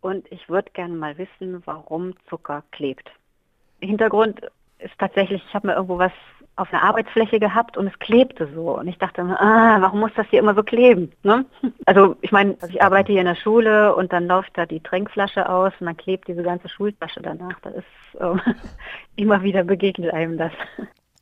und ich würde gerne mal wissen, warum Zucker klebt. Hintergrund ist tatsächlich, ich habe mir irgendwo was auf einer Arbeitsfläche gehabt und es klebte so. Und ich dachte, ah, warum muss das hier immer so kleben? Ne? Also ich meine, ich arbeite hier in der Schule und dann läuft da die Trinkflasche aus und dann klebt diese ganze Schultasche danach. Das ist äh, immer wieder begegnet einem das.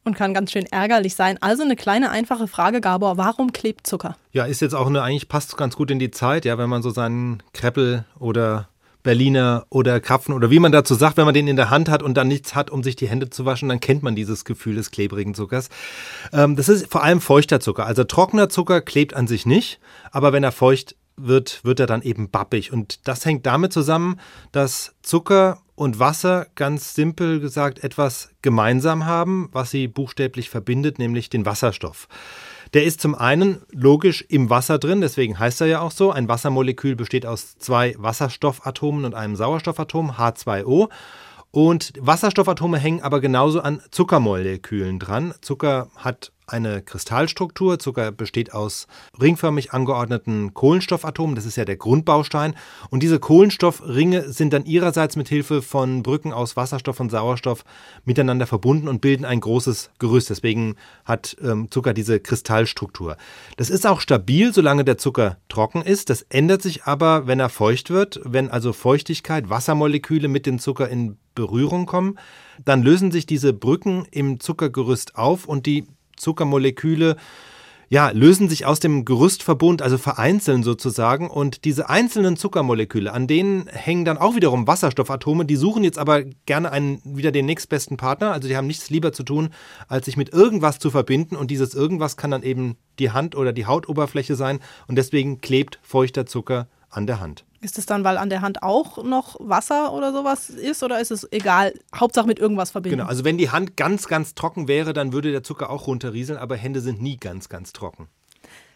Und kann ganz schön ärgerlich sein. Also eine kleine einfache Frage, Gabor, warum klebt Zucker? Ja, ist jetzt auch eine, eigentlich passt ganz gut in die Zeit, ja, wenn man so seinen Kreppel oder Berliner oder Krapfen oder wie man dazu sagt, wenn man den in der Hand hat und dann nichts hat, um sich die Hände zu waschen, dann kennt man dieses Gefühl des klebrigen Zuckers. Ähm, das ist vor allem feuchter Zucker. Also trockener Zucker klebt an sich nicht, aber wenn er feucht wird, wird er dann eben bappig. Und das hängt damit zusammen, dass Zucker und Wasser ganz simpel gesagt etwas gemeinsam haben, was sie buchstäblich verbindet, nämlich den Wasserstoff. Der ist zum einen logisch im Wasser drin, deswegen heißt er ja auch so. Ein Wassermolekül besteht aus zwei Wasserstoffatomen und einem Sauerstoffatom, H2O. Und Wasserstoffatome hängen aber genauso an Zuckermolekülen dran. Zucker hat eine Kristallstruktur. Zucker besteht aus ringförmig angeordneten Kohlenstoffatomen. Das ist ja der Grundbaustein. Und diese Kohlenstoffringe sind dann ihrerseits mit Hilfe von Brücken aus Wasserstoff und Sauerstoff miteinander verbunden und bilden ein großes Gerüst. Deswegen hat ähm, Zucker diese Kristallstruktur. Das ist auch stabil, solange der Zucker trocken ist. Das ändert sich aber, wenn er feucht wird. Wenn also Feuchtigkeit, Wassermoleküle mit dem Zucker in Berührung kommen, dann lösen sich diese Brücken im Zuckergerüst auf und die Zuckermoleküle ja, lösen sich aus dem Gerüstverbund, also vereinzeln sozusagen. Und diese einzelnen Zuckermoleküle, an denen hängen dann auch wiederum Wasserstoffatome. Die suchen jetzt aber gerne einen, wieder den nächstbesten Partner. Also die haben nichts lieber zu tun, als sich mit irgendwas zu verbinden. Und dieses irgendwas kann dann eben die Hand oder die Hautoberfläche sein. Und deswegen klebt feuchter Zucker an der Hand. Ist es dann, weil an der Hand auch noch Wasser oder sowas ist oder ist es egal? Hauptsache mit irgendwas verbinden. Genau, also wenn die Hand ganz, ganz trocken wäre, dann würde der Zucker auch runterrieseln, aber Hände sind nie ganz, ganz trocken.